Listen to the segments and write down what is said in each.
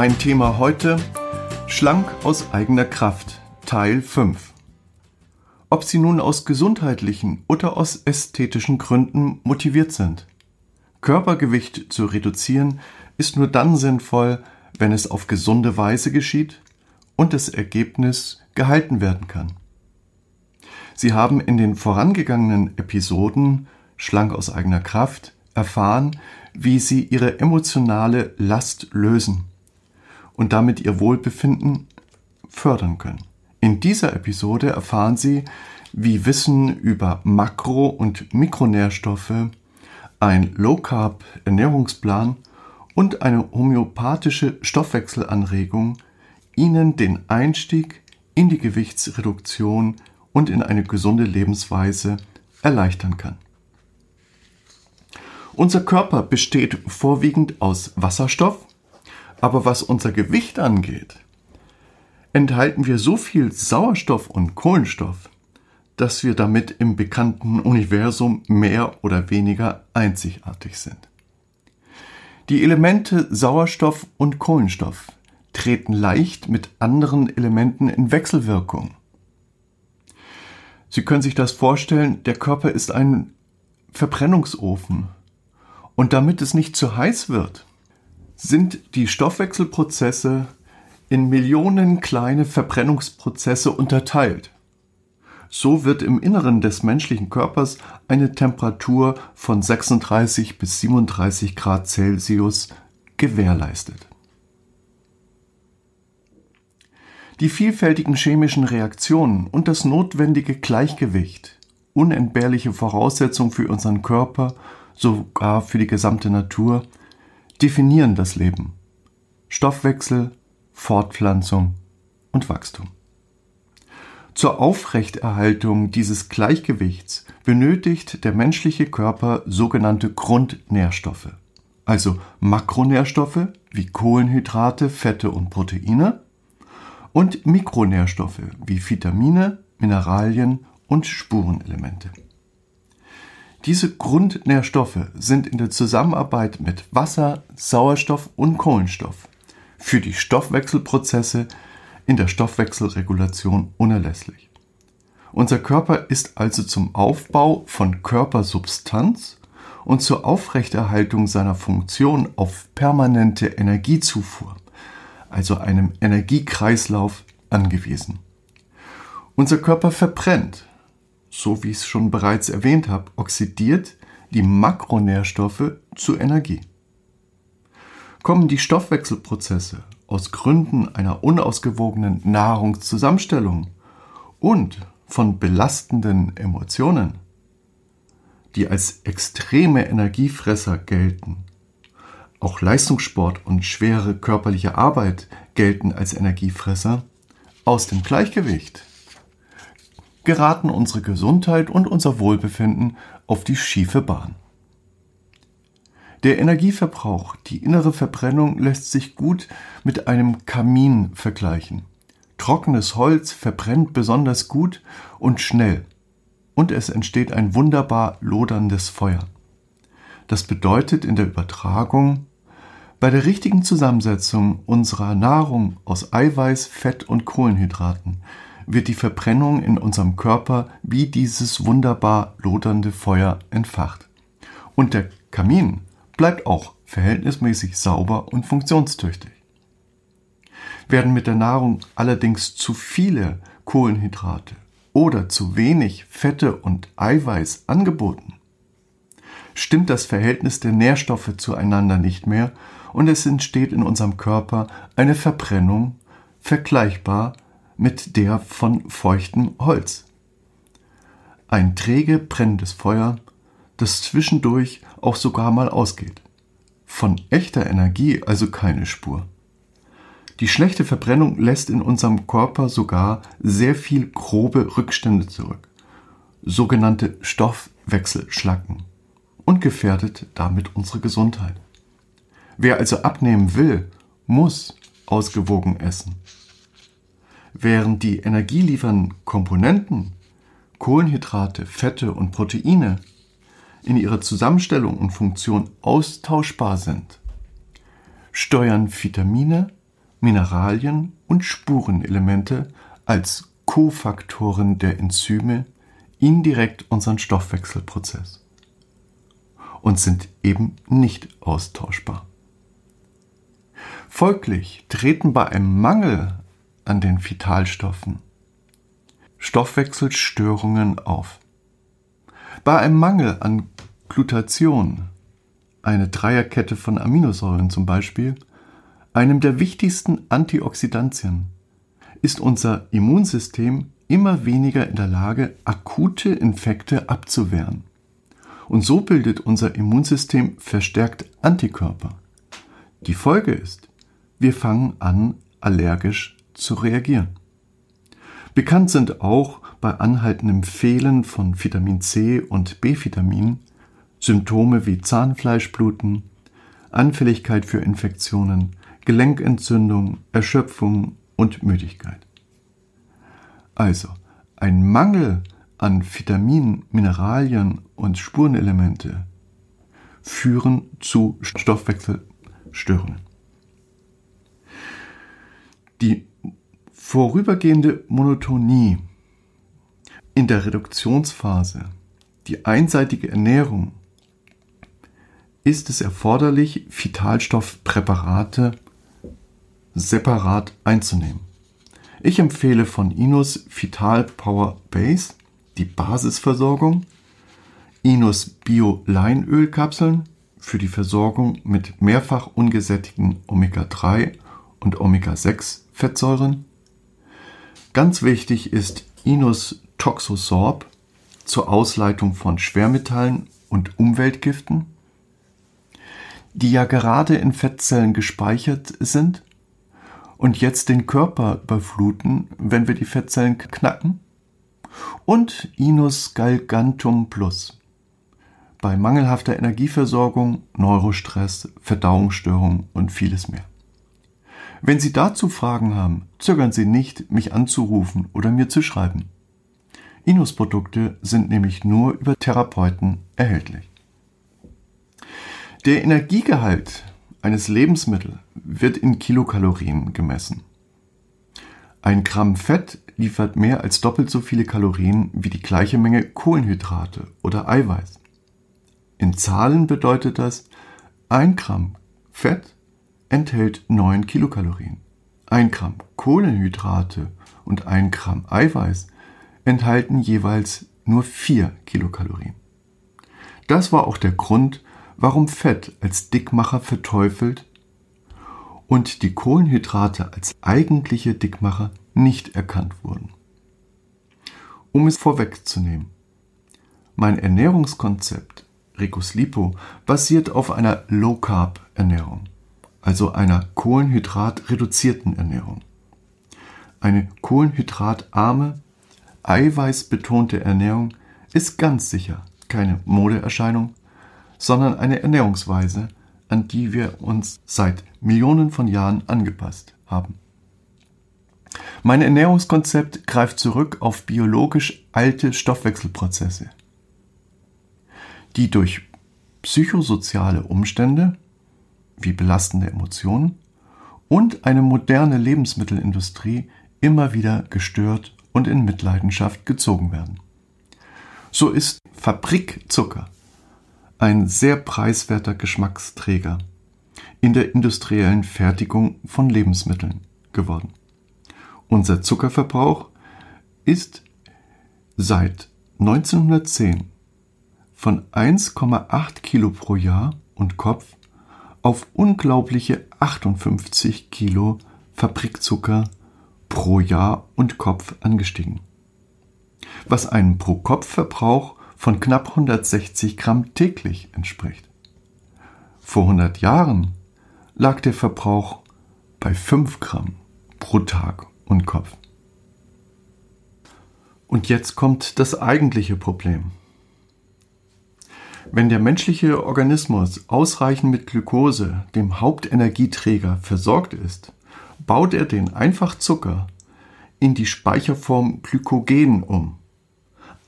Mein Thema heute Schlank aus eigener Kraft Teil 5. Ob Sie nun aus gesundheitlichen oder aus ästhetischen Gründen motiviert sind. Körpergewicht zu reduzieren ist nur dann sinnvoll, wenn es auf gesunde Weise geschieht und das Ergebnis gehalten werden kann. Sie haben in den vorangegangenen Episoden Schlank aus eigener Kraft erfahren, wie Sie Ihre emotionale Last lösen und damit Ihr Wohlbefinden fördern können. In dieser Episode erfahren Sie, wie Wissen über Makro- und Mikronährstoffe, ein Low-Carb-Ernährungsplan und eine homöopathische Stoffwechselanregung Ihnen den Einstieg in die Gewichtsreduktion und in eine gesunde Lebensweise erleichtern kann. Unser Körper besteht vorwiegend aus Wasserstoff, aber was unser Gewicht angeht, enthalten wir so viel Sauerstoff und Kohlenstoff, dass wir damit im bekannten Universum mehr oder weniger einzigartig sind. Die Elemente Sauerstoff und Kohlenstoff treten leicht mit anderen Elementen in Wechselwirkung. Sie können sich das vorstellen, der Körper ist ein Verbrennungsofen. Und damit es nicht zu heiß wird, sind die Stoffwechselprozesse in Millionen kleine Verbrennungsprozesse unterteilt. So wird im Inneren des menschlichen Körpers eine Temperatur von 36 bis 37 Grad Celsius gewährleistet. Die vielfältigen chemischen Reaktionen und das notwendige Gleichgewicht, unentbehrliche Voraussetzung für unseren Körper, sogar für die gesamte Natur, definieren das Leben. Stoffwechsel, Fortpflanzung und Wachstum. Zur Aufrechterhaltung dieses Gleichgewichts benötigt der menschliche Körper sogenannte Grundnährstoffe, also Makronährstoffe wie Kohlenhydrate, Fette und Proteine und Mikronährstoffe wie Vitamine, Mineralien und Spurenelemente. Diese Grundnährstoffe sind in der Zusammenarbeit mit Wasser, Sauerstoff und Kohlenstoff für die Stoffwechselprozesse in der Stoffwechselregulation unerlässlich. Unser Körper ist also zum Aufbau von Körpersubstanz und zur Aufrechterhaltung seiner Funktion auf permanente Energiezufuhr, also einem Energiekreislauf, angewiesen. Unser Körper verbrennt, so wie ich es schon bereits erwähnt habe, oxidiert die Makronährstoffe zu Energie. Kommen die Stoffwechselprozesse aus Gründen einer unausgewogenen Nahrungszusammenstellung und von belastenden Emotionen, die als extreme Energiefresser gelten. Auch Leistungssport und schwere körperliche Arbeit gelten als Energiefresser aus dem Gleichgewicht geraten unsere Gesundheit und unser Wohlbefinden auf die schiefe Bahn. Der Energieverbrauch, die innere Verbrennung lässt sich gut mit einem Kamin vergleichen. Trockenes Holz verbrennt besonders gut und schnell und es entsteht ein wunderbar loderndes Feuer. Das bedeutet in der Übertragung, bei der richtigen Zusammensetzung unserer Nahrung aus Eiweiß, Fett und Kohlenhydraten wird die Verbrennung in unserem Körper wie dieses wunderbar lodernde Feuer entfacht. Und der Kamin bleibt auch verhältnismäßig sauber und funktionstüchtig. Werden mit der Nahrung allerdings zu viele Kohlenhydrate oder zu wenig Fette und Eiweiß angeboten, stimmt das Verhältnis der Nährstoffe zueinander nicht mehr und es entsteht in unserem Körper eine Verbrennung vergleichbar mit der von feuchtem Holz. Ein träge brennendes Feuer das zwischendurch auch sogar mal ausgeht. Von echter Energie also keine Spur. Die schlechte Verbrennung lässt in unserem Körper sogar sehr viel grobe Rückstände zurück, sogenannte Stoffwechselschlacken, und gefährdet damit unsere Gesundheit. Wer also abnehmen will, muss ausgewogen essen. Während die energieliefernden Komponenten Kohlenhydrate, Fette und Proteine in ihrer Zusammenstellung und Funktion austauschbar sind, steuern Vitamine, Mineralien und Spurenelemente als Kofaktoren der Enzyme indirekt unseren Stoffwechselprozess und sind eben nicht austauschbar. Folglich treten bei einem Mangel an den Vitalstoffen Stoffwechselstörungen auf. Bei einem Mangel an Glutation, eine Dreierkette von Aminosäuren zum Beispiel, einem der wichtigsten Antioxidantien, ist unser Immunsystem immer weniger in der Lage, akute Infekte abzuwehren. Und so bildet unser Immunsystem verstärkt Antikörper. Die Folge ist, wir fangen an, allergisch zu reagieren. Bekannt sind auch bei anhaltendem Fehlen von Vitamin C und B-Vitamin Symptome wie Zahnfleischbluten, Anfälligkeit für Infektionen, Gelenkentzündung, Erschöpfung und Müdigkeit. Also, ein Mangel an Vitaminen, Mineralien und Spurenelemente führen zu Stoffwechselstörungen. Die vorübergehende Monotonie in der Reduktionsphase, die einseitige Ernährung, ist es erforderlich, Vitalstoffpräparate separat einzunehmen. Ich empfehle von Inus Vital Power Base die Basisversorgung, Inus Bio Leinölkapseln für die Versorgung mit mehrfach ungesättigten Omega-3 und Omega-6 Fettsäuren. Ganz wichtig ist Inus Toxosorb zur Ausleitung von Schwermetallen und Umweltgiften, die ja gerade in Fettzellen gespeichert sind und jetzt den Körper überfluten, wenn wir die Fettzellen knacken. Und Inus Galgantum Plus bei mangelhafter Energieversorgung, Neurostress, Verdauungsstörung und vieles mehr. Wenn Sie dazu Fragen haben, zögern Sie nicht, mich anzurufen oder mir zu schreiben. Inus-Produkte sind nämlich nur über Therapeuten erhältlich. Der Energiegehalt eines Lebensmittels wird in Kilokalorien gemessen. Ein Gramm Fett liefert mehr als doppelt so viele Kalorien wie die gleiche Menge Kohlenhydrate oder Eiweiß. In Zahlen bedeutet das, ein Gramm Fett enthält 9 Kilokalorien. Ein Gramm Kohlenhydrate und ein Gramm Eiweiß enthalten jeweils nur 4 Kilokalorien. Das war auch der Grund, warum Fett als Dickmacher verteufelt und die Kohlenhydrate als eigentliche Dickmacher nicht erkannt wurden. Um es vorwegzunehmen, mein Ernährungskonzept Ricus Lipo basiert auf einer Low Carb Ernährung also einer kohlenhydratreduzierten Ernährung. Eine kohlenhydratarme, eiweißbetonte Ernährung ist ganz sicher keine Modeerscheinung, sondern eine Ernährungsweise, an die wir uns seit Millionen von Jahren angepasst haben. Mein Ernährungskonzept greift zurück auf biologisch alte Stoffwechselprozesse, die durch psychosoziale Umstände wie belastende Emotionen und eine moderne Lebensmittelindustrie immer wieder gestört und in Mitleidenschaft gezogen werden. So ist Fabrikzucker ein sehr preiswerter Geschmacksträger in der industriellen Fertigung von Lebensmitteln geworden. Unser Zuckerverbrauch ist seit 1910 von 1,8 Kilo pro Jahr und Kopf auf unglaubliche 58 Kilo Fabrikzucker pro Jahr und Kopf angestiegen, was einen Pro-Kopf-Verbrauch von knapp 160 Gramm täglich entspricht. Vor 100 Jahren lag der Verbrauch bei 5 Gramm pro Tag und Kopf. Und jetzt kommt das eigentliche Problem. Wenn der menschliche Organismus ausreichend mit Glucose, dem Hauptenergieträger, versorgt ist, baut er den Einfachzucker in die Speicherform Glykogen um.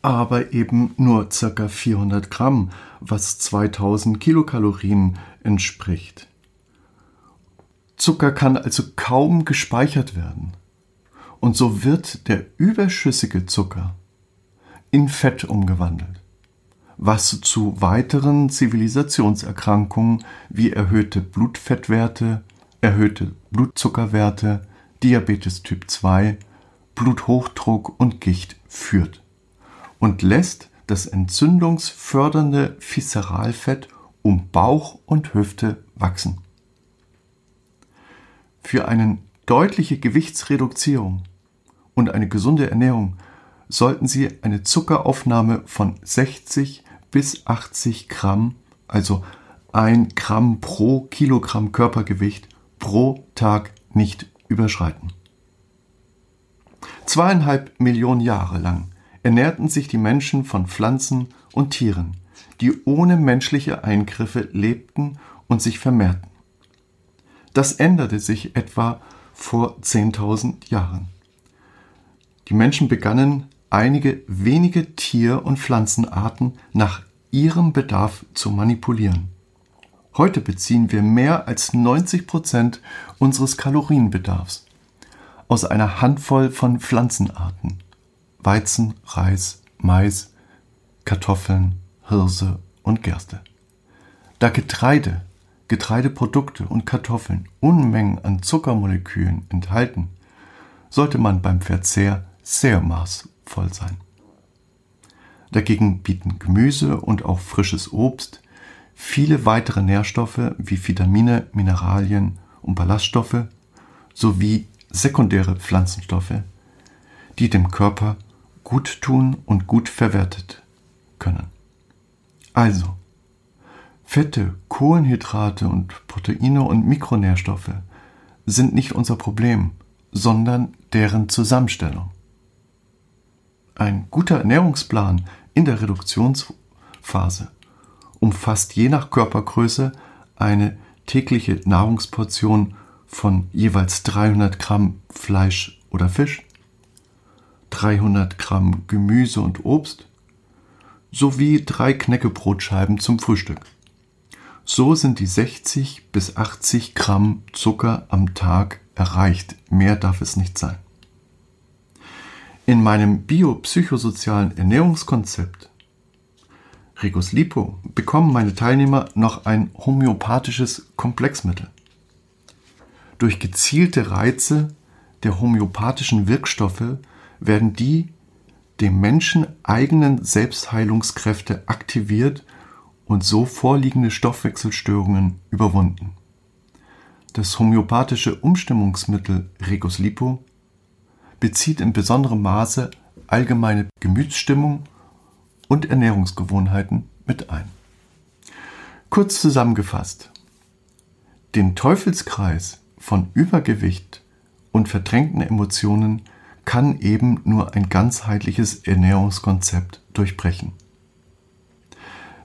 Aber eben nur ca. 400 Gramm, was 2000 Kilokalorien entspricht. Zucker kann also kaum gespeichert werden. Und so wird der überschüssige Zucker in Fett umgewandelt, was zu weiteren Zivilisationserkrankungen wie erhöhte Blutfettwerte, erhöhte Blutzuckerwerte, Diabetes Typ 2, Bluthochdruck und Gicht führt und lässt das entzündungsfördernde Viszeralfett um Bauch und Hüfte wachsen. Für eine deutliche Gewichtsreduktion und eine gesunde Ernährung sollten Sie eine Zuckeraufnahme von 60 bis 80 Gramm, also ein Gramm pro Kilogramm Körpergewicht pro Tag nicht überschreiten. Zweieinhalb Millionen Jahre lang ernährten sich die Menschen von Pflanzen und Tieren, die ohne menschliche Eingriffe lebten und sich vermehrten. Das änderte sich etwa vor 10.000 Jahren. Die Menschen begannen, einige wenige Tier- und Pflanzenarten nach ihrem Bedarf zu manipulieren. Heute beziehen wir mehr als 90 Prozent unseres Kalorienbedarfs aus einer Handvoll von Pflanzenarten. Weizen, Reis, Mais, Kartoffeln, Hirse und Gerste. Da Getreide, Getreideprodukte und Kartoffeln Unmengen an Zuckermolekülen enthalten, sollte man beim Verzehr sehr maßvoll sein. Dagegen bieten Gemüse und auch frisches Obst viele weitere Nährstoffe wie Vitamine, Mineralien und Ballaststoffe sowie sekundäre Pflanzenstoffe, die dem Körper gut tun und gut verwertet können. Also, Fette, Kohlenhydrate und Proteine und Mikronährstoffe sind nicht unser Problem, sondern deren Zusammenstellung. Ein guter Ernährungsplan in der Reduktionsphase umfasst je nach Körpergröße eine tägliche Nahrungsportion von jeweils 300 Gramm Fleisch oder Fisch, 300 Gramm Gemüse und Obst sowie drei Knäckebrotscheiben zum Frühstück. So sind die 60 bis 80 Gramm Zucker am Tag erreicht. Mehr darf es nicht sein. In meinem biopsychosozialen Ernährungskonzept Regus Lipo bekommen meine Teilnehmer noch ein homöopathisches Komplexmittel. Durch gezielte Reize der homöopathischen Wirkstoffe werden die dem Menschen eigenen Selbstheilungskräfte aktiviert und so vorliegende Stoffwechselstörungen überwunden. Das homöopathische Umstimmungsmittel Regus Lipo bezieht in besonderem Maße allgemeine Gemütsstimmung und Ernährungsgewohnheiten mit ein. Kurz zusammengefasst. Den Teufelskreis von Übergewicht und verdrängten Emotionen kann eben nur ein ganzheitliches Ernährungskonzept durchbrechen.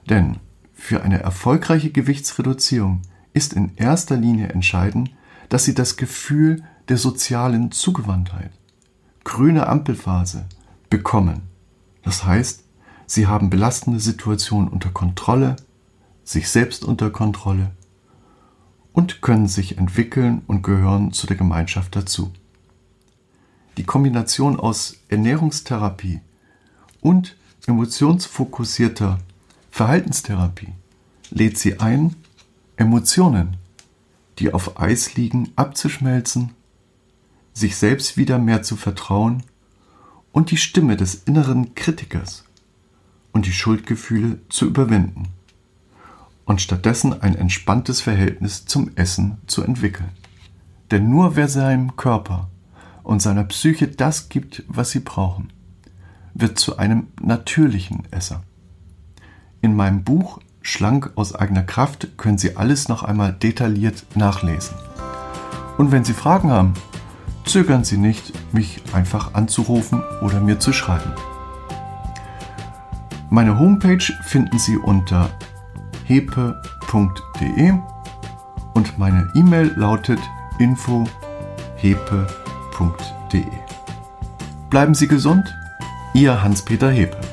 Denn für eine erfolgreiche Gewichtsreduzierung ist in erster Linie entscheidend, dass Sie das Gefühl der sozialen Zugewandtheit, grüne Ampelphase, bekommen. Das heißt, Sie haben belastende Situationen unter Kontrolle, sich selbst unter Kontrolle und können sich entwickeln und gehören zu der Gemeinschaft dazu. Die Kombination aus Ernährungstherapie und emotionsfokussierter Verhaltenstherapie lädt sie ein, Emotionen, die auf Eis liegen, abzuschmelzen, sich selbst wieder mehr zu vertrauen und die Stimme des inneren Kritikers und die Schuldgefühle zu überwinden und stattdessen ein entspanntes Verhältnis zum Essen zu entwickeln. Denn nur wer seinem Körper und seiner Psyche das gibt, was sie brauchen, wird zu einem natürlichen Esser. In meinem Buch Schlank aus eigener Kraft können Sie alles noch einmal detailliert nachlesen. Und wenn Sie Fragen haben, zögern Sie nicht, mich einfach anzurufen oder mir zu schreiben. Meine Homepage finden Sie unter hepe.de und meine E-Mail lautet info.hepe.de. Bleiben Sie gesund, Ihr Hans-Peter Hepe.